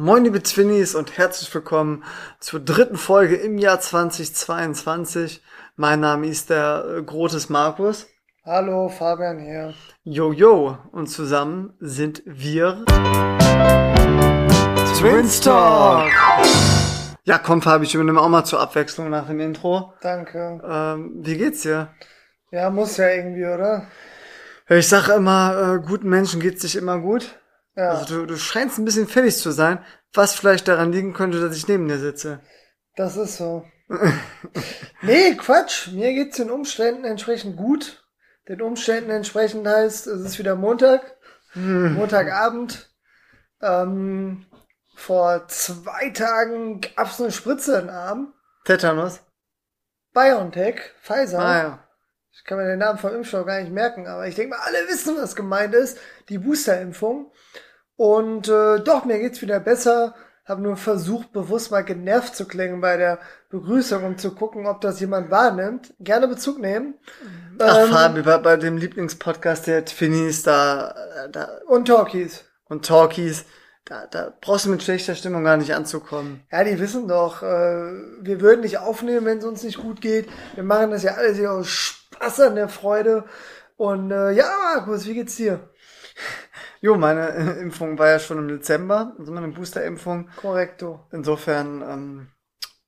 Moin liebe Twinnies und herzlich willkommen zur dritten Folge im Jahr 2022. Mein Name ist der äh, Grotes Markus. Hallo, Fabian hier. Jojo und zusammen sind wir Twins Talk. Ja, komm Fabi, ich übernehme auch mal zur Abwechslung nach dem Intro. Danke. Ähm, wie geht's dir? Ja, muss ja irgendwie, oder? Ich sage immer, äh, guten Menschen geht's sich immer gut. Ja. Also du, du scheinst ein bisschen fertig zu sein, was vielleicht daran liegen könnte, dass ich neben dir sitze. Das ist so. nee, Quatsch. Mir geht's den Umständen entsprechend gut. Den Umständen entsprechend heißt, es ist wieder Montag. Montagabend. Ähm, vor zwei Tagen gab's eine Spritze in den Arm. Tetanus. BioNTech, Pfizer. Ah ja. Ich kann mir den Namen vom Impfstoff gar nicht merken, aber ich denke mal, alle wissen, was gemeint ist. Die Boosterimpfung. Und äh, doch, mir geht's wieder besser. Habe nur versucht, bewusst mal genervt zu klingen bei der Begrüßung, um zu gucken, ob das jemand wahrnimmt. Gerne Bezug nehmen. Ach Ähm, Fabi, bei, bei dem Lieblingspodcast der Twinnies da, da Und Talkies. und Talkies, da, da brauchst du mit schlechter Stimmung gar nicht anzukommen. Ja, die wissen doch, äh, wir würden nicht aufnehmen, wenn es uns nicht gut geht. Wir machen das ja alles hier aus Spaß an der Freude. Und äh, ja, Markus, wie geht's dir? Jo, meine äh, Impfung war ja schon im Dezember, also meine Boosterimpfung. Korrekto. Insofern, ähm,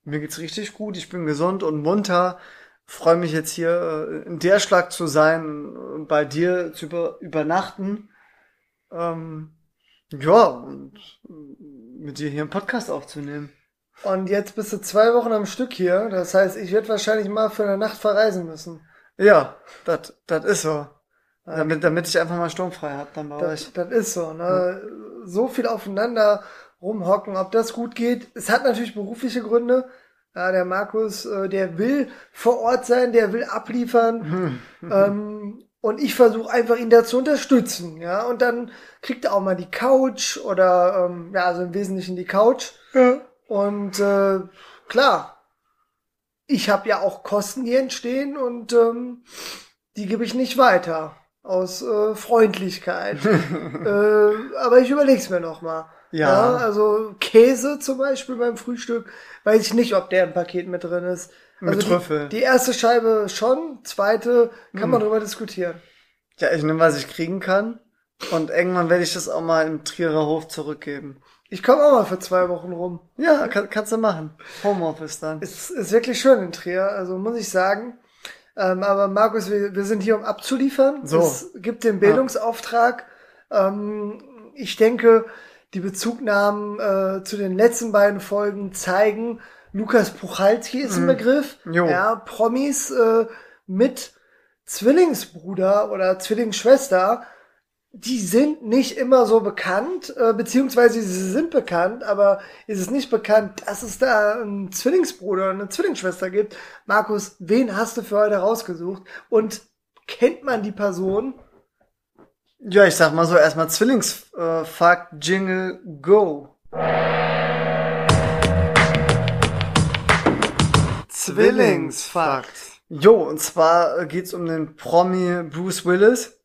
mir geht's richtig gut, ich bin gesund und munter. Freue mich jetzt hier äh, in der Schlag zu sein und bei dir zu über, übernachten. Ähm, ja, und äh, mit dir hier einen Podcast aufzunehmen. Und jetzt bist du zwei Wochen am Stück hier. Das heißt, ich werde wahrscheinlich mal für eine Nacht verreisen müssen. Ja, das ist so. Damit, damit ich einfach mal sturmfrei hab dann bei euch. Das, das ist so, ne? So viel aufeinander rumhocken, ob das gut geht. Es hat natürlich berufliche Gründe. Ja, der Markus, äh, der will vor Ort sein, der will abliefern. ähm, und ich versuche einfach ihn da zu unterstützen, ja. Und dann kriegt er auch mal die Couch oder ähm, ja, also im Wesentlichen die Couch. Und äh, klar, ich habe ja auch Kosten, die entstehen und ähm, die gebe ich nicht weiter aus äh, Freundlichkeit. äh, aber ich überleg's mir noch mal. Ja. Also Käse zum Beispiel beim Frühstück, weiß ich nicht, ob der im Paket mit drin ist. Mit Also Trüffel. Die, die erste Scheibe schon, zweite kann Hm. man drüber diskutieren. Ja, ich nehme, was ich kriegen kann. Und irgendwann werde ich das auch mal im Trierer Hof zurückgeben. Ich komme auch mal für zwei Wochen rum. Ja, kann, kannst du machen. Homeoffice dann. Es ist wirklich schön in Trier, also muss ich sagen. Ähm, aber Markus, wir, wir sind hier, um abzuliefern. So. Es gibt den Bildungsauftrag. Ähm, ich denke, die Bezugnahmen äh, zu den letzten beiden Folgen zeigen, Lukas Puchalski ist ein Begriff. Jo. Ja, Promis äh, mit Zwillingsbruder oder Zwillingsschwester, die sind nicht immer so bekannt, äh, beziehungsweise sie sind bekannt, aber ist es nicht bekannt, dass es da einen Zwillingsbruder oder eine Zwillingsschwester gibt. Markus, wen hast du für heute rausgesucht? Und kennt man die Person? Ja, ich sag mal so, erstmal Zwillingsfakt, äh, Jingle, Go. Zwillingsfakt. Jo, und zwar äh, geht's um den Promi Bruce Willis.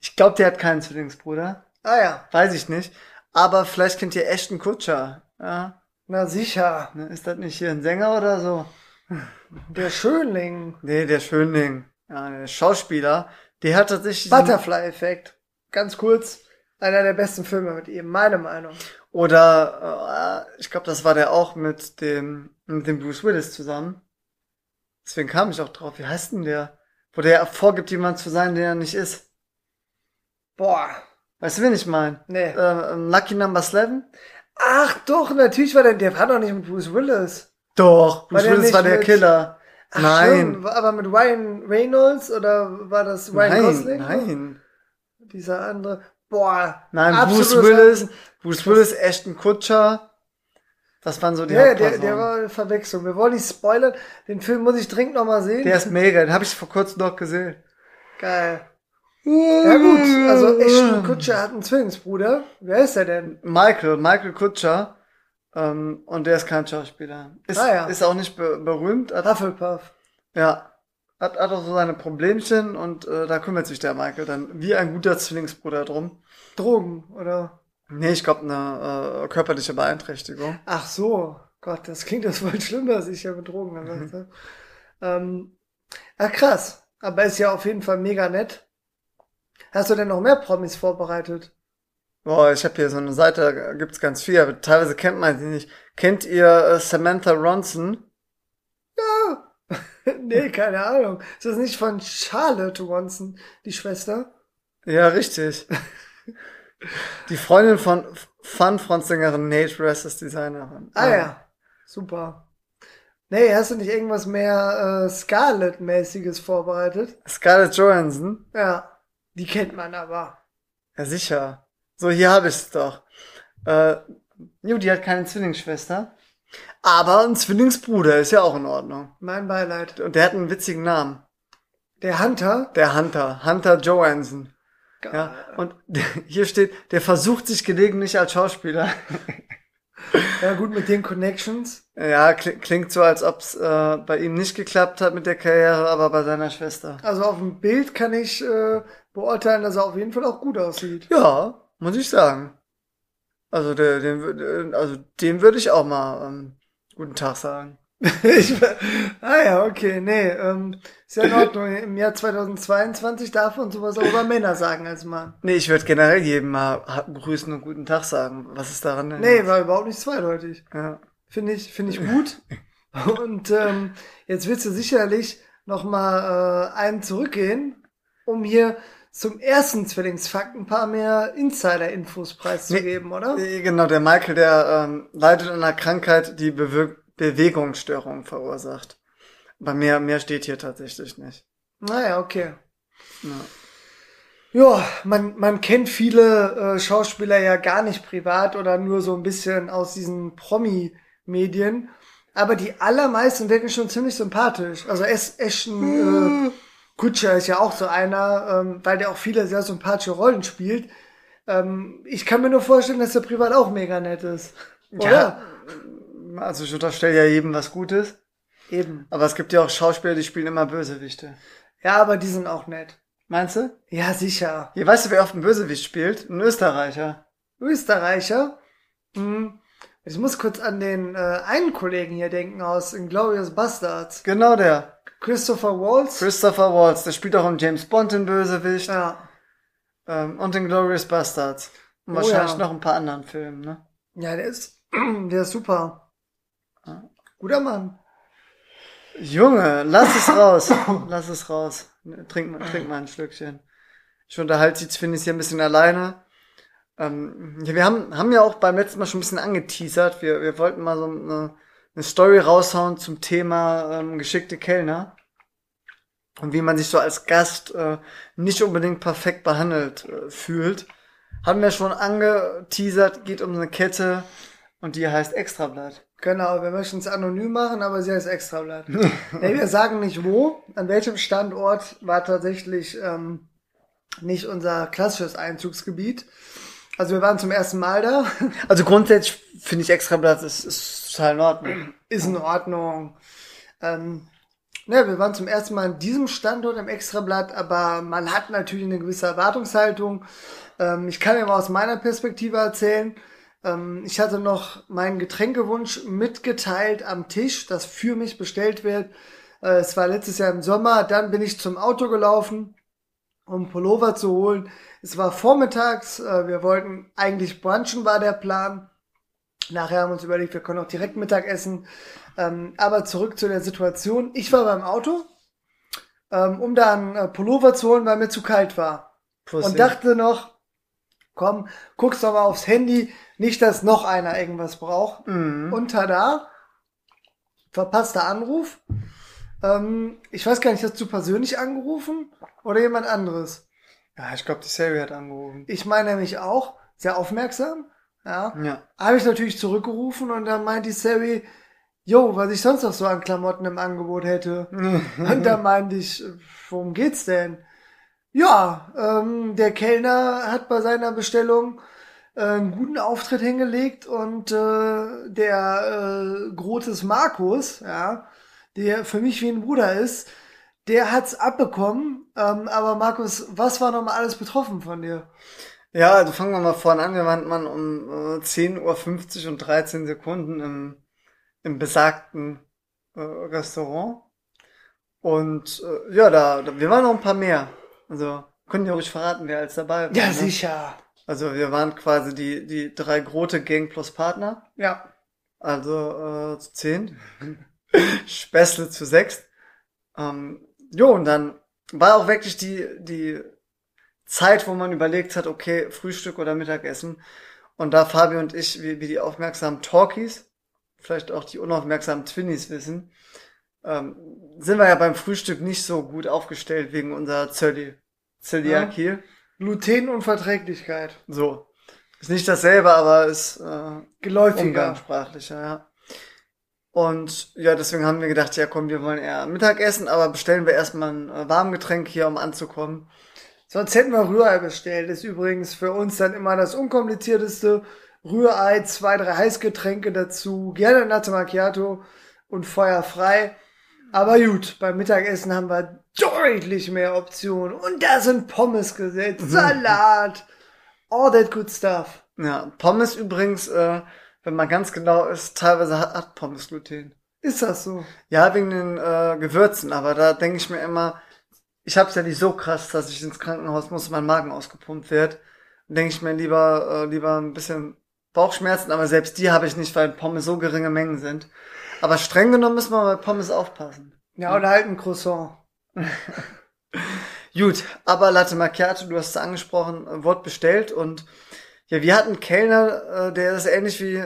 Ich glaube, der hat keinen Zwillingsbruder. Ah ja, Weiß ich nicht. Aber vielleicht kennt ihr Ashton Kutscher. Ja, na sicher, ne, ist das nicht hier ein Sänger oder so? der Schönling. Nee, der Schönling. Ja, der Schauspieler. Der hat tatsächlich... Butterfly-Effekt. Ganz kurz, einer der besten Filme mit ihm, meine Meinung. Oder äh, ich glaube, das war der auch mit dem mit dem Bruce Willis zusammen. Deswegen kam ich auch drauf. Wie heißt denn der? Wo der vorgibt, jemand zu sein, der er nicht ist. Boah, Weißt du, wen ich meine? nee. Äh, Lucky Number 11? Ach doch, natürlich war der, der war doch nicht mit Bruce Willis. Doch, Bruce der Willis war der mit- Killer. Ach, nein. Stimmt, aber mit Ryan Reynolds oder war das Ryan nein, Gosling? nein. Dieser andere. Boah. Nein, Bruce Willis, Bruce Willis, Ashton Kutscher. Das waren so die Ja, der, der war eine Verwechslung. Wir wollen nicht spoilern. Den Film muss ich dringend noch mal sehen. Der ist mega, den habe ich vor kurzem noch gesehen. geil. Ja gut, also Ashton Kutscher hat einen Zwillingsbruder. Wer ist er denn? Michael, Michael Kutscher. Ähm, und der ist kein Schauspieler. Ist, Ah, ja. ist auch nicht be berühmt. Hat, Hufflepuff. ja. Hat, hat auch so seine Problemchen und äh, da kümmert sich der Michael dann wie ein guter Zwillingsbruder drum. Drogen oder Nee, ich glaube eine äh, körperliche Beeinträchtigung. Ach so, Gott, das klingt das voll schlimm, dass ich ja mit Drogen gesagt habe. ähm, ach krass, aber ist ja auf jeden Fall mega nett. Hast du denn noch mehr Promis vorbereitet? Boah, ich habe hier so eine Seite, da gibt's ganz viel, aber teilweise kennt man sie nicht. Kennt ihr äh, Samantha Ronson? nee, keine Ahnung. Ist das nicht von Charlotte Ronson, die Schwester? Ja, richtig. Die Freundin von Fun-Frontsängerin Nate Rest ist Designerin. Ah ja, super. Nee, hast du nicht irgendwas mehr äh, Scarlett-mäßiges vorbereitet? Scarlett Johansson? Ja, die kennt man aber. Ja, sicher. So, hier habe ich's doch. Äh, jo, die hat keine Zwillingsschwester. Aber ein Zwillingsbruder ist ja auch in Ordnung. Mein Beileid. Und der hat einen witzigen Namen. Der Hunter? Der Hunter. Hunter Johansson. Geil. Ja, und hier steht, der versucht sich gelegentlich als Schauspieler. Ja, gut, mit den Connections. Ja, kli- klingt so, als ob's äh, bei ihm nicht geklappt hat mit der Karriere, aber bei seiner Schwester. Also auf dem Bild kann ich äh, beurteilen, dass er auf jeden Fall auch gut aussieht. Ja, muss ich sagen. Also, der, den, wür- also dem würde ich auch mal ähm, guten Tag sagen. ich, ah ja, okay, nee, ähm, ist ja in Ordnung. Im Jahr 2022 darf man sowas auch über Männer sagen als Mann. Nee, ich würde generell jedem mal grüßen und guten Tag sagen. Was ist daran denn? Nee, war überhaupt nicht zweideutig. Ja. Finde ich, finde ich gut. Und ähm, jetzt willst du sicherlich noch mal äh, einen zurückgehen, um hier zum ersten Zwillingsfakt ein paar mehr Insider-Infos preiszugeben, oder? Äh, Genau, der Michael, der ähm, leidet an einer Krankheit, die Bewir Bewegungsstörungen verursacht. Bei mehr, mehr steht hier tatsächlich nicht. Naja, okay. Ja. Ja, man, man kennt viele äh, Schauspieler ja gar nicht privat oder nur so ein bisschen aus diesen Promi-Medien. Aber die allermeisten wirken schon ziemlich sympathisch. Also es, Ashton äh, Kutscher ist ja auch so einer, ähm, weil der auch viele sehr sympathische Rollen spielt. Ähm, ich kann mir nur vorstellen, dass er privat auch mega nett ist. Oder? Ja. Also ich unterstelle ja jedem was Gutes. Eben. Aber es gibt ja auch Schauspieler, die spielen immer Bösewichte. Ja, aber die sind auch nett. Meinst du? Ja, sicher. Hier, weißt du, wer oft einen Bösewicht spielt? Ein Österreicher. Österreicher. Hm. Ich muss kurz an den äh, einen Kollegen hier denken aus Inglourious Bastards. Genau der. Christopher Waltz. Christopher Waltz. Der spielt auch im James Bond den Bösewicht. ja. Ähm, und in Glorious Bastards. Und Oh wahrscheinlich ja. noch ein paar anderen Filmen, ne? ja, der ist, der ist super. Guter Mann. Junge, lass es raus. lass es raus. Trink, mal- trink mal ein Schlückchen. Ich unterhalte jetzt, finde ich, hier ein bisschen alleine. Ähm, ja, wir haben, haben ja auch beim letzten Mal schon ein bisschen angeteasert. Wir, wir wollten mal so eine, eine Story raushauen zum Thema ähm, geschickte Kellner. Und wie man sich so als Gast äh, nicht unbedingt perfekt behandelt äh, fühlt. Haben wir schon angeteasert, geht um eine Kette und die heißt Extrablatt. Genau, wir möchten es anonym machen, aber sie heißt Extrablatt. nee, wir sagen nicht wo, an welchem Standort war tatsächlich ähm, nicht unser klassisches Einzugsgebiet. Also wir waren zum ersten Mal da. Also grundsätzlich finde ich Extrablatt ist, ist total in Ordnung. ist in Ordnung. Ähm, ne, wir waren zum ersten Mal an diesem Standort im Extrablatt, aber man hat natürlich eine gewisse Erwartungshaltung. Ähm, ich kann ja mal aus meiner Perspektive erzählen. Ähm, ich hatte noch meinen Getränkewunsch mitgeteilt am Tisch, das für mich bestellt wird. Äh, es war letztes Jahr im Sommer. Dann bin ich zum Auto gelaufen, um Pullover zu holen. Es war vormittags. Äh, wir wollten eigentlich brunchen, war der Plan. Nachher haben wir uns überlegt, wir können auch direkt Mittag essen. Ähm, aber zurück zu der Situation. Ich war beim Auto, ähm, um da einen äh, Pullover zu holen, weil mir zu kalt war. Pussy. Und dachte noch, komm, guckst doch mal aufs Handy, nicht, dass noch einer irgendwas braucht. Mhm. Und tada, verpasster Anruf. Ähm, ich weiß gar nicht, hast du persönlich angerufen oder jemand anderes? Ja, ich glaube, die Sari hat angerufen. Ich meine nämlich auch, sehr aufmerksam. Ja. Ja. habe ich natürlich zurückgerufen und dann meint die Sari, jo, was ich sonst noch so an Klamotten im Angebot hätte. und dann meinte ich, worum geht's denn? Ja, ähm, der Kellner hat bei seiner Bestellung äh, einen guten Auftritt hingelegt und äh, der äh, Grotes Markus, ja, der für mich wie ein Bruder ist, der hat's abbekommen. Ähm, aber Markus, was war nochmal alles betroffen von dir? Ja, also fangen wir mal vorne an. Wir waren man um äh, 10.50 Uhr und 13 Sekunden im, im besagten äh, Restaurant. Und äh, ja, da, da, wir waren noch ein paar mehr. Also können ja ruhig verraten, wer als dabei war. Ja, ne? sicher. Also wir waren quasi die, die drei große Gang plus Partner. Ja. Also äh, zu zehn. Späßle zu sechs. Ähm, jo, und dann war auch wirklich die, die Zeit, wo man überlegt hat, okay, Frühstück oder Mittagessen. Und da Fabi und ich, wie, wie die aufmerksamen Talkies, vielleicht auch die unaufmerksamen Twinnies wissen, ähm, sind wir ja beim Frühstück nicht so gut aufgestellt wegen unserer Zölli Zöliakie. Glutenunverträglichkeit. So. Ist nicht dasselbe, aber ist äh, Geläufiger. umgangssprachlicher, ja. Und ja, deswegen haben wir gedacht, ja komm, wir wollen eher Mittagessen, aber bestellen wir erstmal ein äh, Warmgetränk hier, um anzukommen. Sonst hätten wir Rührei bestellt. Ist übrigens für uns dann immer das unkomplizierteste. Rührei, zwei, drei Heißgetränke dazu, gerne Latte Macchiato und Feuer frei. Aber gut, beim Mittagessen haben wir deutlich mehr Optionen. Und da sind Pommes gesetzt, Salat, all that good stuff. Ja, Pommes übrigens, äh, wenn man ganz genau ist, teilweise hat, hat Pommes Gluten. Ist das so? Ja, wegen den äh, Gewürzen, aber da denke ich mir immer, ich hab's ja nicht so krass, dass ich ins Krankenhaus muss und mein Magen ausgepumpt wird. Denke ich mir lieber, äh, lieber ein bisschen Bauchschmerzen, aber selbst die habe ich nicht, weil Pommes so geringe Mengen sind. Aber streng genommen müssen wir bei Pommes aufpassen. Ja, oder halt ein Croissant. Gut, aber Latte Macchiato, du hast es angesprochen, äh, Wort bestellt und ja, wir hatten einen Kellner, äh, der das ähnlich wie,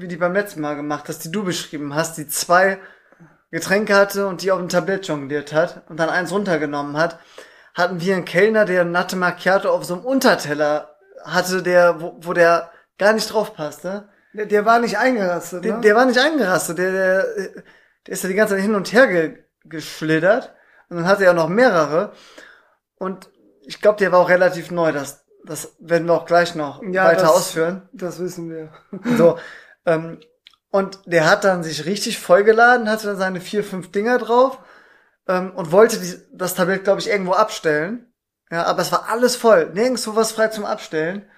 wie die beim letzten Mal gemacht hast, die du beschrieben hast, die zwei Getränke hatte und die auf dem Tablett jongliert hat und dann eins runtergenommen hat, hatten wir einen Kellner, der ein Latte Macchiato auf so einem Unterteller hatte, der, wo, wo der gar nicht drauf passte. Der, der war nicht eingerastet, Der, ne? der war nicht eingerastet, der, der, der ist ja die ganze Zeit hin und her ge, geschlittert. Und dann hatte er noch mehrere. Und ich glaube, der war auch relativ neu. Das, das werden wir auch gleich noch Ja, weiter das- ausführen. das wissen wir. So. Ähm, und der hat dann sich richtig vollgeladen, hatte dann seine vier, fünf Dinger drauf ähm, und wollte die, das Tablett, glaube ich, irgendwo abstellen. Ja, aber es war alles voll. Nirgendwo was frei zum Abstellen.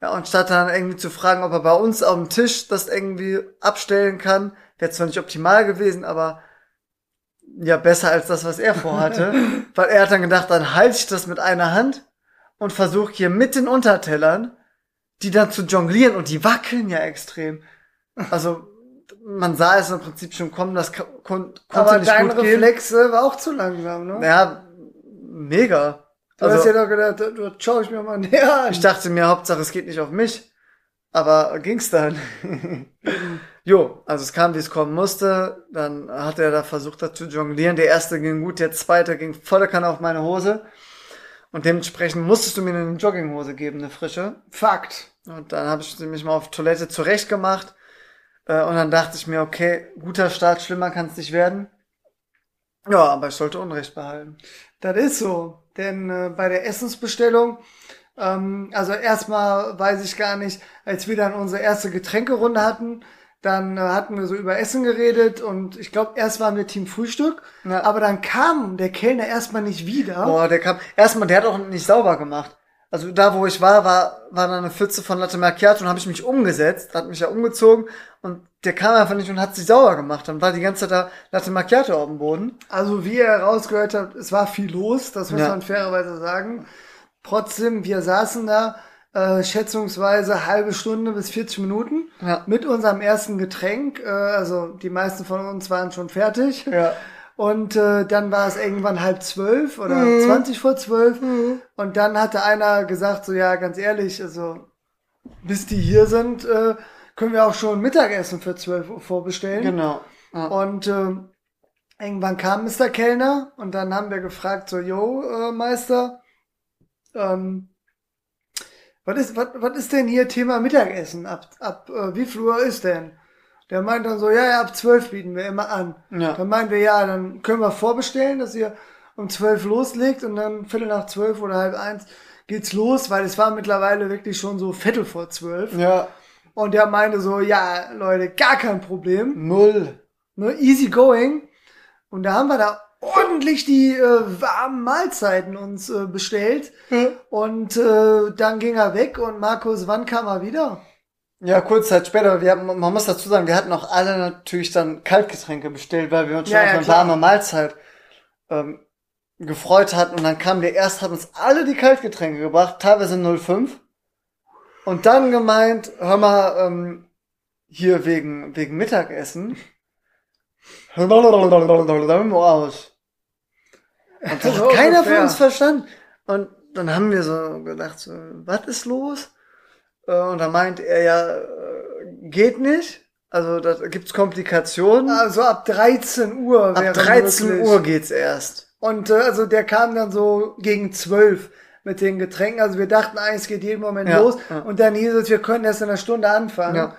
Ja, und statt dann irgendwie zu fragen, ob er bei uns auf dem Tisch das irgendwie abstellen kann, wäre zwar nicht optimal gewesen, aber ja, besser als das, was er vorhatte. weil er hat dann gedacht, dann halte ich das mit einer Hand und versuche hier mit den Untertellern, die dann zu jonglieren und die wackeln ja extrem. Also, man sah es im Prinzip schon kommen, das kon kon konnte Aber nicht dein gut gehen. Reflexe war auch zu langsam, ne? Ja, mega. du hast Also, ja doch gedacht, du, schau ich mir mal näher an. ich dachte mir, Hauptsache es geht nicht auf mich. Aber ging's dann. jo, also es kam, wie es kommen musste. Dann hat er da versucht, da zu jonglieren. Der erste ging gut, der zweite ging volle Kanne auf meine Hose. Und dementsprechend musstest du mir eine Jogginghose geben, eine frische. Fakt. Und dann habe ich mich mal auf Toilette zurecht gemacht. Äh, und dann dachte ich mir, okay, guter Start, schlimmer kann es nicht werden. Ja, aber ich sollte Unrecht behalten. Das ist so. Denn äh, bei der Essensbestellung, ähm, also erstmal weiß ich gar nicht, als wir dann unsere erste Getränkerunde hatten, dann äh, hatten wir so über Essen geredet und ich glaube, erst waren wir Team Frühstück, Ja. aber dann kam der Kellner erstmal nicht wieder. Boah, der kam. Erstmal, der hat auch nicht sauber gemacht. Also da, wo ich war, war, war da eine Pfütze von Latte Macchiato und habe ich mich umgesetzt, hat mich ja umgezogen und der kam einfach nicht und hat sich sauber gemacht. Dann war die ganze Zeit da Latte Macchiato auf dem Boden. Also wie ihr herausgehört habt, es war viel los, das muss Ja. man fairerweise sagen. Trotzdem, wir saßen da äh, schätzungsweise halbe Stunde bis 40 Minuten Ja. mit unserem ersten Getränk. Äh, also die meisten von uns waren schon fertig. Ja. Und äh, dann war es irgendwann halb zwölf oder Mhm. 20 vor zwölf. Und dann hatte einer gesagt, so ja, ganz ehrlich, also bis die hier sind, äh, können wir auch schon Mittagessen für 12 Uhr vorbestellen. Genau. Ja. Und ähm, irgendwann kam Mr. Kellner und dann haben wir gefragt, so, yo, äh, Meister, ähm, was ist, was, was ist denn hier Thema Mittagessen? Ab, ab äh, wie Uhr ist denn? Der meint dann so, ja, ja, ab zwölf bieten wir immer an. Ja. Dann meinen wir, ja, dann können wir vorbestellen, dass ihr um zwölf loslegt und dann Viertel nach zwölf oder halb eins geht's los, weil es war mittlerweile wirklich schon so Viertel vor zwölf. ja. Und der meinte so, ja, Leute, gar kein Problem Null. ne, easy going. Und da haben wir da ordentlich die äh, warmen Mahlzeiten uns äh, bestellt. Und äh, dann ging er weg und Markus, wann kam er wieder? Ja, kurz Zeit später, wir haben, man muss dazu sagen, wir hatten auch alle natürlich dann Kaltgetränke bestellt, weil wir uns schon Ja, auf eine klar. warme Mahlzeit ähm, gefreut hatten. Und dann kam der erst, hat uns alle die Kaltgetränke gebracht, teilweise 05. Und dann gemeint, hör mal, ähm, hier wegen, wegen Mittagessen. Aus. Und das hat keiner von uns verstanden. Und dann haben wir so gedacht, so, was ist los? Äh, Und dann meint er ja, äh, geht nicht. Also da gibt's Komplikationen. Also ab 13 Uhr. Ab wäre 13 möglich. Uhr geht's erst. Und äh, also der kam dann so gegen 12 mit den Getränken. Also wir dachten eigentlich, es geht jeden Moment Ja, los. ja. Und dann hieß es, wir können erst in einer Stunde anfangen. Ja.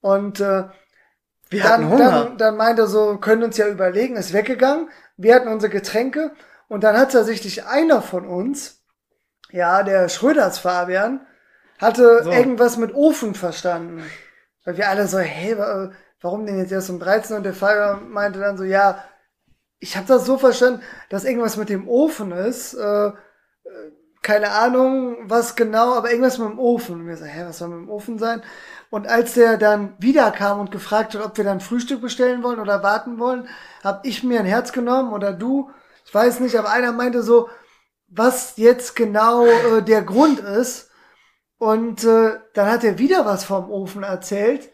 Und äh, Wir hatten dann, Hunger. dann, dann meinte er so, können uns ja überlegen, ist weggegangen. Wir hatten unsere Getränke und dann hat tatsächlich einer von uns, ja, der Schröders Fabian, hatte So. irgendwas mit Ofen verstanden. Weil wir alle so, hey, wa- warum denn jetzt erst um 13 und der Fabian meinte dann so, ja, ich habe das so verstanden, dass irgendwas mit dem Ofen ist. Äh, äh, keine Ahnung, was genau, aber irgendwas mit dem Ofen. Und wir so, hä, was soll mit dem Ofen sein? Und als der dann wiederkam und gefragt hat, ob wir dann Frühstück bestellen wollen oder warten wollen, habe ich mir ein Herz genommen oder du, ich weiß nicht, aber einer meinte so, was jetzt genau äh, der Grund ist. Und äh, dann hat er wieder was vom Ofen erzählt,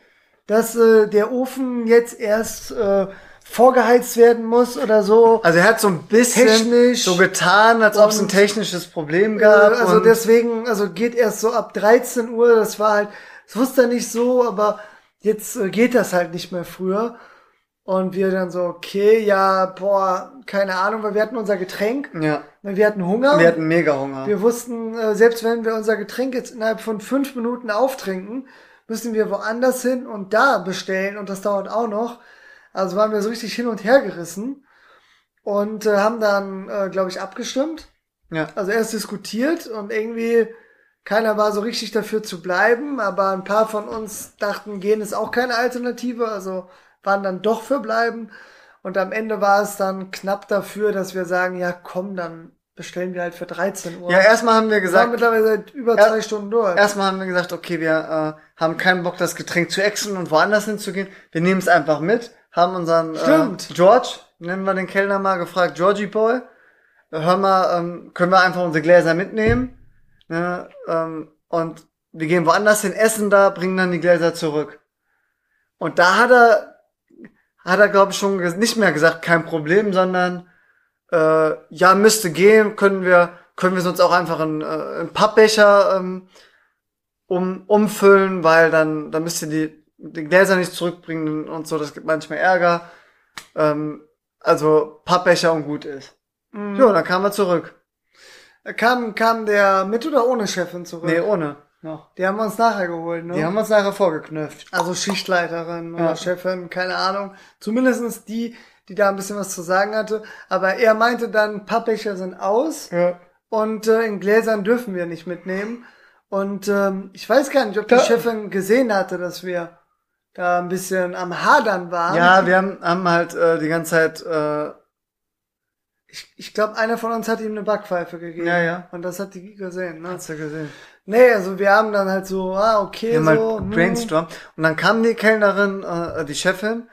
dass äh, der Ofen jetzt erst äh, vorgeheizt werden muss oder so. Also er hat so ein bisschen Technisch so getan, als ob es ein technisches Problem Äh, gab. also und deswegen, also geht erst so ab 13 Uhr, das war halt, das wusste er nicht so, aber jetzt äh, geht das halt nicht mehr früher. Und wir dann so, okay, ja, boah, keine Ahnung, weil wir hatten unser Getränk, ja, wir hatten Hunger. wir hatten mega Hunger. Wir wussten, äh, selbst wenn wir unser Getränk jetzt innerhalb von fünf Minuten auftrinken, müssen wir woanders hin und da bestellen und das dauert auch noch. Also waren wir so richtig hin und her gerissen und äh, haben dann, äh, glaube ich, abgestimmt. ja. Also erst diskutiert und irgendwie keiner war so richtig dafür zu bleiben, aber ein paar von uns dachten, gehen ist auch keine Alternative, also waren dann doch für bleiben. Und am Ende war es dann knapp dafür, dass wir sagen, ja komm, dann bestellen wir halt für 13 Uhr. ja, erstmal haben wir wir gesagt, mittlerweile seit über zwei Stunden durch. erstmal haben wir gesagt, okay, wir äh, haben keinen Bock, das Getränk zu exen und woanders hinzugehen. Wir nehmen es einfach mit, haben unseren äh, Stimmt. George, nennen wir den Kellner mal, gefragt, Georgie Boy, äh, hör mal, ähm, können wir einfach unsere Gläser mitnehmen? Ne, ähm, und wir gehen woanders hin, essen da, bringen dann die Gläser zurück. Und da hat er, hat er, glaube ich, schon nicht mehr gesagt, kein Problem, sondern äh, ja, müsste gehen, können wir, können wir sonst auch einfach einen, äh, einen Pappbecher ähm, um, umfüllen, weil dann, dann müsst ihr die, die Gläser nicht zurückbringen und so, das gibt manchmal Ärger. Ähm, also Pappbecher und gut ist. Mhm. Ja, dann kamen wir zurück. Kam, kam der mit oder ohne Chefin zurück? Nee, ohne. Noch. Die haben wir uns nachher geholt, ne? Die haben uns nachher vorgeknüpft. Also Schichtleiterin oder Ja. Chefin, keine Ahnung. Zumindestens die, die da ein bisschen was zu sagen hatte. Aber er meinte dann, Pappbecher sind aus Ja. und äh, in Gläsern dürfen wir nicht mitnehmen. Und ähm, ich weiß gar nicht, ob die Da- Chefin gesehen hatte, dass wir da ein bisschen am Hadern waren. Ja, wir haben, haben halt äh, die ganze Zeit, äh, Ich, ich glaube, einer von uns hat ihm eine Backpfeife gegeben. Ja, ja. Und das hat die gesehen, ne? hast du gesehen. Nee, also wir haben dann halt so, ah, okay, Wir haben so. halt hm. brainstorm. Und dann kam die Kellnerin, äh, die Chefin,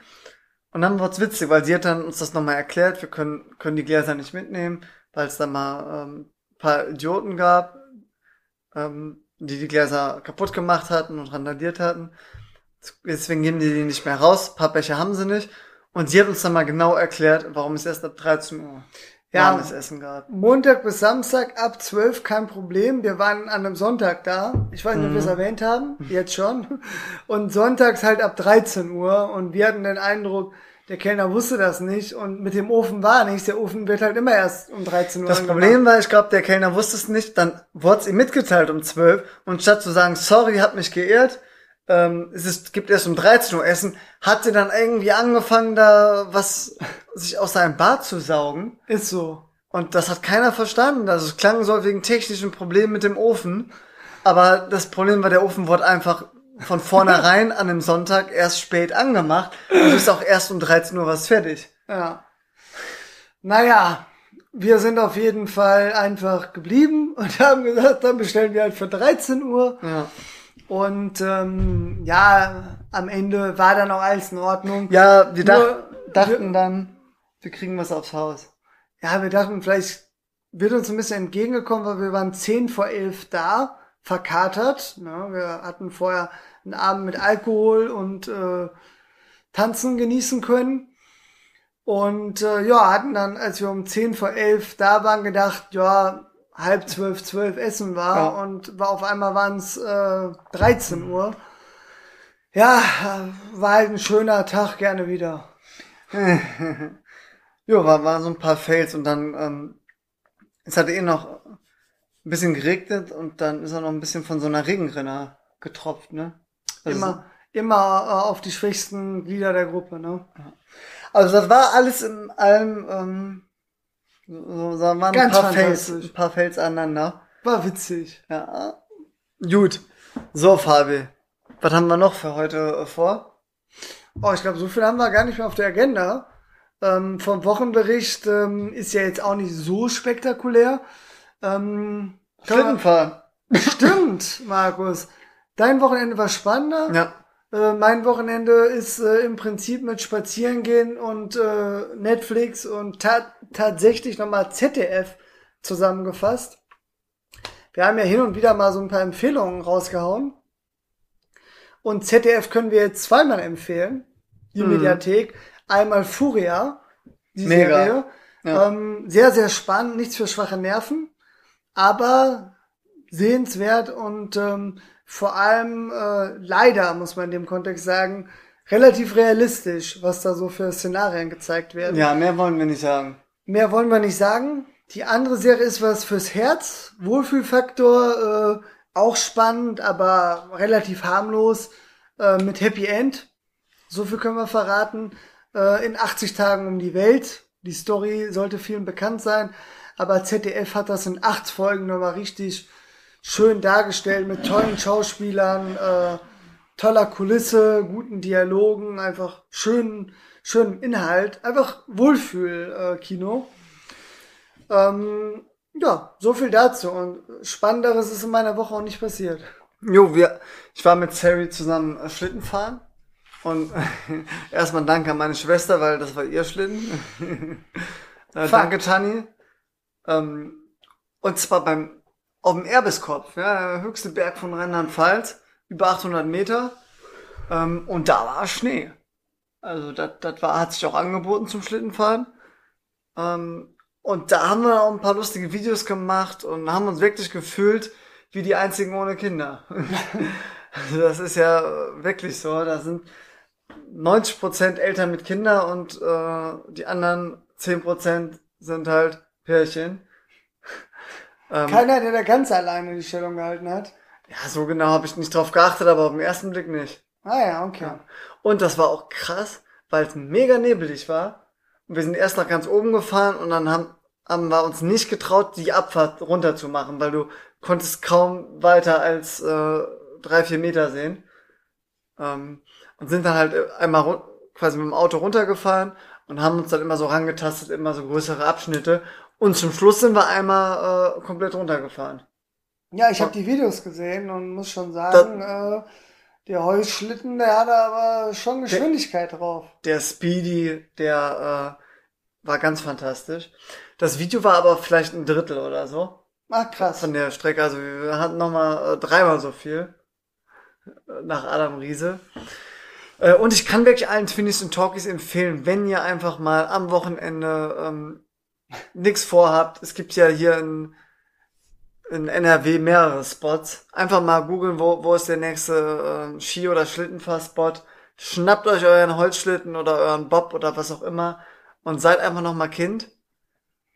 und dann war's witzig, weil sie hat dann uns das nochmal erklärt, wir können, können die Gläser nicht mitnehmen, weil es da mal ähm, paar Idioten gab, ähm, die die Gläser kaputt gemacht hatten und randaliert hatten. Deswegen geben die die nicht mehr raus, Pappbecher haben sie nicht. Und sie hat uns dann mal genau erklärt, warum es erst ab 13 Uhr Ja. warmes Essen gab. Montag bis Samstag ab 12 kein Problem. Wir waren an einem Sonntag da. Ich weiß nicht, ob wir es erwähnt haben. Jetzt schon. Und sonntags halt ab 13 Uhr. Und wir hatten den Eindruck, der Kellner wusste das nicht. Und mit dem Ofen war nichts. Der Ofen wird halt immer erst um 13 Uhr Das angemacht. Problem war, ich glaube, der Kellner wusste es nicht, dann wurde es ihm mitgeteilt um 12 und statt zu sagen, sorry, hab mich geirrt, ähm, es ist, gibt erst um 13 Uhr Essen, hat sie dann irgendwie angefangen, da was sich aus seinem Bart zu saugen. Ist so. Und das hat keiner verstanden. Also es klang so wegen technischen Problemen mit dem Ofen. Aber das Problem war, der Ofen wurde einfach von vornherein an einem Sonntag erst spät angemacht. Und es ist auch erst um 13 Uhr was fertig. Ja. Naja, wir sind auf jeden Fall einfach geblieben und haben gesagt, dann bestellen wir halt für 13 Uhr. Ja. Und ähm, ja, am Ende war dann auch alles in Ordnung. Ja, wir Nur- dachten, dachten dann, wir kriegen was aufs Haus. Ja, wir dachten, vielleicht wird uns ein bisschen entgegengekommen, weil wir waren 10 vor 11 da, verkatert. Ne? Wir hatten vorher einen Abend mit Alkohol und äh, Tanzen genießen können. Und äh, ja, hatten dann, als wir um 10 vor 11 da waren, gedacht, ja, halb zwölf, zwölf essen war Ja. und war auf einmal waren es äh, 13 Uhr. Ja, war halt ein schöner Tag, gerne wieder. Jo, war, war so ein paar Fails und dann, ähm, es hatte eh noch ein bisschen geregnet und dann ist auch noch ein bisschen von so einer Regenrinne getropft, ne? Also- Immer, immer äh, auf die schwächsten Glieder der Gruppe, ne? Also das war alles in allem, ähm, so, so waren ein Ganz paar Fails, fantastisch. ein paar Fails aneinander. War witzig. Ja. Gut. So, Fabi. Was haben wir noch für heute äh, vor? Oh, ich glaube, so viel haben wir gar nicht mehr auf der Agenda. Ähm, vom Wochenbericht ähm, ist ja jetzt auch nicht so spektakulär. Ähm, Schlittenfahren. Stimmt, Markus. Dein Wochenende war spannender. Ja. Äh, mein Wochenende ist äh, im Prinzip mit Spazierengehen und äh, Netflix und ta tatsächlich nochmal ZDF zusammengefasst. Wir haben ja hin und wieder mal so ein paar Empfehlungen rausgehauen. Und ZDF können wir jetzt zweimal empfehlen. Die Mhm. Mediathek. Einmal Furia, die Mega. Serie. Ja. Ähm, sehr, sehr spannend, nichts für schwache Nerven. Aber sehenswert und ähm, vor allem äh, leider, muss man in dem Kontext sagen, relativ realistisch, was da so für Szenarien gezeigt werden. Ja, mehr wollen wir nicht sagen. Mehr wollen wir nicht sagen. Die andere Serie ist was fürs Herz. Wohlfühlfaktor, äh, auch spannend, aber relativ harmlos, äh, mit Happy End. So viel können wir verraten. Äh, in 80 Tagen um die Welt. Die Story sollte vielen bekannt sein. Aber ZDF hat das in acht Folgen nochmal richtig schön dargestellt mit tollen Schauspielern, äh, toller Kulisse, guten Dialogen, einfach schönen, schönen Inhalt, einfach Wohlfühl-Kino. ähm, ja, so viel dazu. Und Spannenderes ist in meiner Woche auch nicht passiert. Jo, wir, ich war mit Sari zusammen äh, Schlitten fahren. Und erstmal danke an meine Schwester, weil das war ihr Schlitten. äh, danke, Tani. Ähm, und zwar beim, auf dem Erbeskopf, ja, höchste Berg von Rheinland-Pfalz, über 800 Meter. Ähm, und da war Schnee. Also das, das war, hat sich auch angeboten zum Schlittenfahren. Ähm, und da haben wir auch ein paar lustige Videos gemacht und haben uns wirklich gefühlt wie die einzigen ohne Kinder. also das ist ja wirklich so. Da sind 90% Eltern mit Kindern und äh, die anderen 10% sind halt Pärchen. Ähm, Keiner, der da ganz alleine die Stellung gehalten hat. ja, so genau habe ich nicht drauf geachtet, aber auf den ersten Blick nicht. Ah ja, okay. Und das war auch krass, weil es mega nebelig war. Und wir sind erst nach ganz oben gefahren und dann haben, haben wir uns nicht getraut, die Abfahrt runter zu machen, weil du konntest kaum weiter als äh, drei, vier Meter sehen. Ähm, und sind dann halt einmal quasi mit dem Auto runtergefahren und haben uns dann immer so rangetastet, immer so größere Abschnitte. Und zum Schluss sind wir einmal äh, komplett runtergefahren. Ja, ich habe die Videos gesehen und muss schon sagen, äh, der Holzschlitten, der hatte aber schon Geschwindigkeit drauf. der Speedy, der äh, war ganz fantastisch. Das Video war aber vielleicht ein Drittel oder so Ach krass. von der Strecke. Also wir hatten nochmal äh, dreimal so viel äh, nach Adam Riese. Äh, und ich kann wirklich allen Twinnies und Talkies empfehlen, wenn ihr einfach mal am Wochenende ähm, nichts vorhabt. Es gibt ja hier in, in NRW mehrere Spots. Einfach mal googeln, wo, wo ist der nächste ähm, Ski- oder Schlittenfahrspot. Schnappt euch euren Holzschlitten oder euren Bob oder was auch immer und seid einfach noch mal Kind.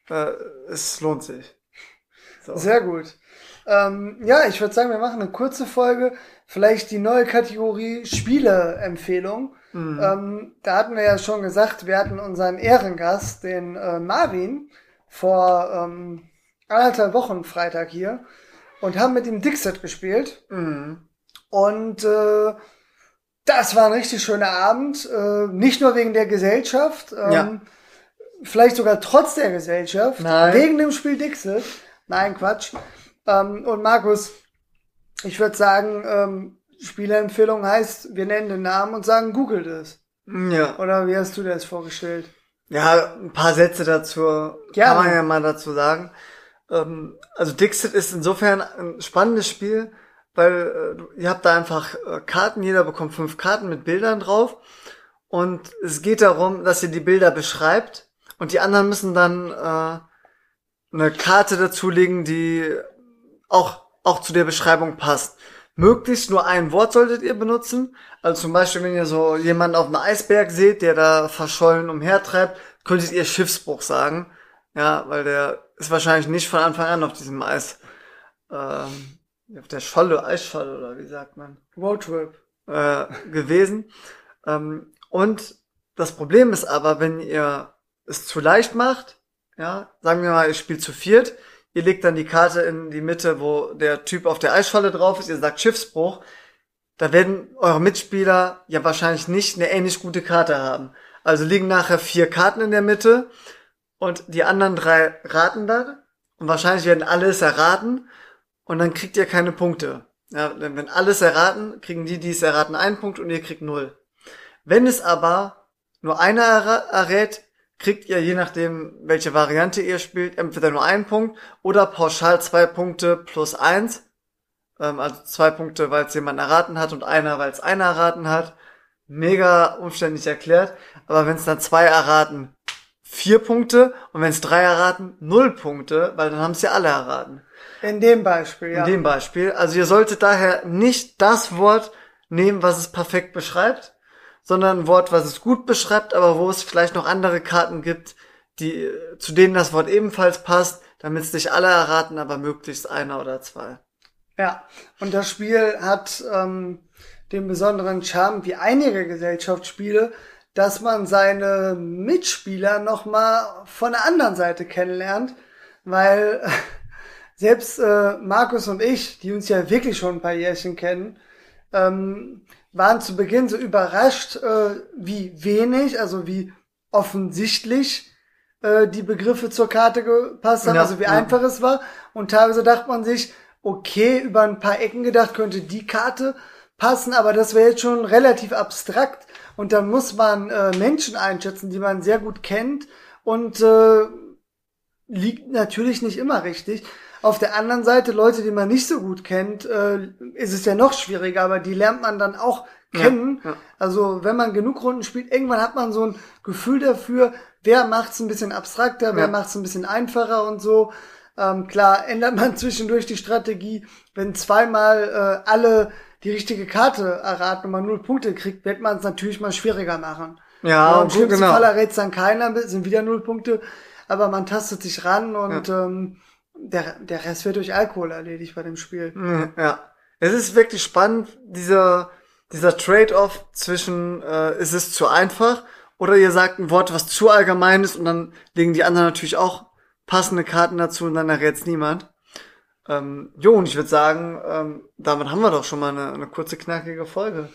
Äh, es lohnt sich. So. Sehr gut. Ähm, ja, ich würde sagen, wir machen eine kurze Folge. Vielleicht die neue Kategorie Spieleempfehlung. Mhm. Ähm, da hatten wir ja schon gesagt, wir hatten unseren Ehrengast, den äh, Marvin, vor ähm, anderthalb Wochen Freitag hier und haben mit ihm Dixit gespielt. Mhm. Und äh, das war ein richtig schöner Abend. Äh, nicht nur wegen der Gesellschaft. Ähm, Ja. vielleicht sogar trotz der Gesellschaft, Nein. wegen dem Spiel Dixit. Nein, Quatsch. Ähm, und Markus, ich würde sagen, ähm, Spieleempfehlung heißt, wir nennen den Namen und sagen, googelt es. Ja. Oder wie hast du dir das vorgestellt? Ja, ein paar Sätze dazu Gerne. kann man ja mal dazu sagen. Ähm, also Dixit ist insofern ein spannendes Spiel, weil äh, ihr habt da einfach äh, Karten, jeder bekommt fünf Karten mit Bildern drauf und es geht darum, dass ihr die Bilder beschreibt und die anderen müssen dann äh, eine Karte dazulegen, die auch, auch zu der Beschreibung passt. Möglichst nur ein Wort solltet ihr benutzen. Also zum Beispiel, wenn ihr so jemanden auf einem Eisberg seht, der da verschollen umhertreibt, könntet ihr Schiffsbruch sagen. Ja, weil der ist wahrscheinlich nicht von Anfang an auf diesem Eis, ähm, auf der Scholle, Eisscholle oder wie sagt man, Roadtrip. äh, gewesen. Ähm, und das Problem ist aber, wenn ihr es zu leicht macht, ja, sagen wir mal, ihr spielt zu viert, ihr legt dann die Karte in die Mitte, wo der Typ auf der Eisscholle drauf ist, ihr sagt Schiffsbruch, da werden eure Mitspieler ja wahrscheinlich nicht eine ähnlich gute Karte haben. Also liegen nachher vier Karten in der Mitte und die anderen drei raten dann und wahrscheinlich werden alles erraten und dann kriegt ihr keine Punkte. Ja, wenn alles erraten, kriegen die, die es erraten, einen Punkt und ihr kriegt null. Wenn es aber nur einer errät, kriegt ihr, je nachdem, welche Variante ihr spielt, entweder nur einen Punkt oder pauschal zwei Punkte plus eins. Ähm, also zwei Punkte, weil es jemand erraten hat und einer, weil es einer erraten hat. Mega umständlich erklärt. Aber wenn es dann zwei erraten, vier Punkte und wenn es drei erraten, null Punkte, weil dann haben es ja alle erraten. In dem Beispiel, ja. In dem Beispiel. Also ihr solltet daher nicht das Wort nehmen, was es perfekt beschreibt, sondern ein Wort, was es gut beschreibt, aber wo es vielleicht noch andere Karten gibt, die, zu denen das Wort ebenfalls passt, damit es nicht alle erraten, aber möglichst einer oder zwei. Ja, und das Spiel hat ähm, den besonderen Charme, wie einige Gesellschaftsspiele, dass man seine Mitspieler nochmal von der anderen Seite kennenlernt, weil selbst äh, Markus und ich, die uns ja wirklich schon ein paar Jährchen kennen, ähm, waren zu Beginn so überrascht, äh, wie wenig, also wie offensichtlich äh, die Begriffe zur Karte gepasst haben, Ja, also wie ja. einfach es war. Und teilweise dachte man sich, okay, über ein paar Ecken gedacht könnte die Karte passen, aber das wäre jetzt schon relativ abstrakt. Und dann muss man äh, Menschen einschätzen, die man sehr gut kennt und äh, liegt natürlich nicht immer richtig. Auf der anderen Seite, Leute, die man nicht so gut kennt, äh, ist es ja noch schwieriger, aber die lernt man dann auch kennen. ja. Also wenn man genug Runden spielt, irgendwann hat man so ein Gefühl dafür, wer macht's ein bisschen abstrakter, wer Ja. macht's ein bisschen einfacher und so. Ähm, klar, ändert man zwischendurch die Strategie, wenn zweimal äh, alle die richtige Karte erraten und man null Punkte kriegt, wird man es natürlich mal schwieriger machen. Ja, Im gut, schlimmsten genau. Fall errät dann keiner, sind wieder null Punkte, aber man tastet sich ran und ähm, der, der Rest wird durch Alkohol erledigt bei dem Spiel. Mhm, Ja. Es ist wirklich spannend, dieser, dieser Trade-off zwischen, äh, ist es zu einfach oder ihr sagt ein Wort, was zu allgemein ist und dann legen die anderen natürlich auch passende Karten dazu und dann errät's niemand. Ähm, jo, und ich würde sagen, ähm, damit haben wir doch schon mal eine, eine kurze, knackige Folge.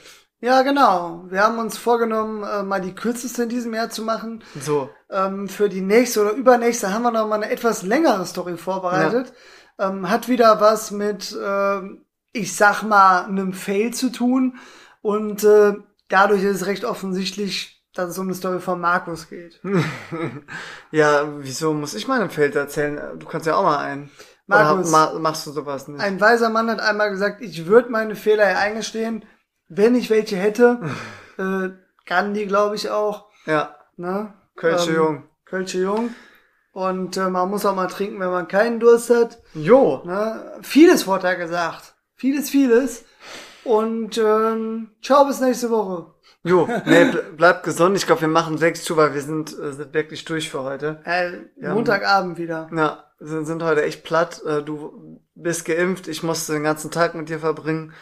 Ja, genau. Wir haben uns vorgenommen, äh, mal die kürzeste in diesem Jahr zu machen. So. Ähm, für die nächste oder übernächste haben wir noch mal eine etwas längere Story vorbereitet. Ähm, hat wieder was mit, ähm, ich sag mal, einem Fail zu tun. Und äh, dadurch ist es recht offensichtlich, dass es um eine Story von Markus geht. Ja, wieso muss ich meinen Feld erzählen? Du kannst ja auch mal einen. Markus. Ma machst du sowas nicht? Ein weiser Mann hat einmal gesagt, ich würde meine Fehler ja eingestehen, wenn ich welche hätte. äh, Gandhi, glaube ich auch. ja, Ne? Kölsche Ähm, Jung. Kölsche Jung. Und äh, man muss auch mal trinken, wenn man keinen Durst hat. Jo. Ne? Vieles wurde da gesagt. Vieles, vieles. Und ähm, ciao bis nächste Woche. Jo, nee, ble bleibt gesund. Ich glaube, wir machen sechs zu, weil wir sind, äh, sind wirklich durch für heute. Äh. Montagabend wieder. Ja, sind, sind heute echt platt. Äh, Du bist geimpft, ich musste den ganzen Tag mit dir verbringen.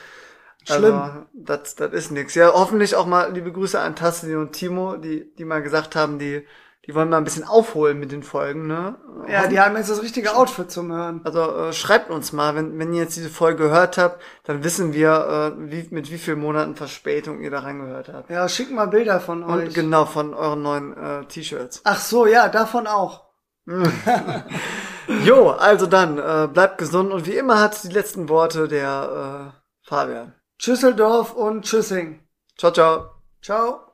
Schlimm. Also, das das ist nix. Ja, hoffentlich auch mal liebe Grüße an Tassili und Timo, die die mal gesagt haben, die die wollen mal ein bisschen aufholen mit den Folgen, ne? Ja, die haben jetzt das richtige Outfit zum Hören. Also äh, schreibt uns mal, wenn, wenn ihr jetzt diese Folge gehört habt, dann wissen wir, äh, wie, mit wie vielen Monaten Verspätung ihr da reingehört habt. Ja, schickt mal Bilder von Und euch. genau, von euren neuen äh, T-Shirts. Ach so, ja, davon auch. Jo, also dann, äh, bleibt gesund und wie immer hat die letzten Worte der äh, Fabian. Tschüsseldorf und Tschüssing. Ciao, ciao. Ciao.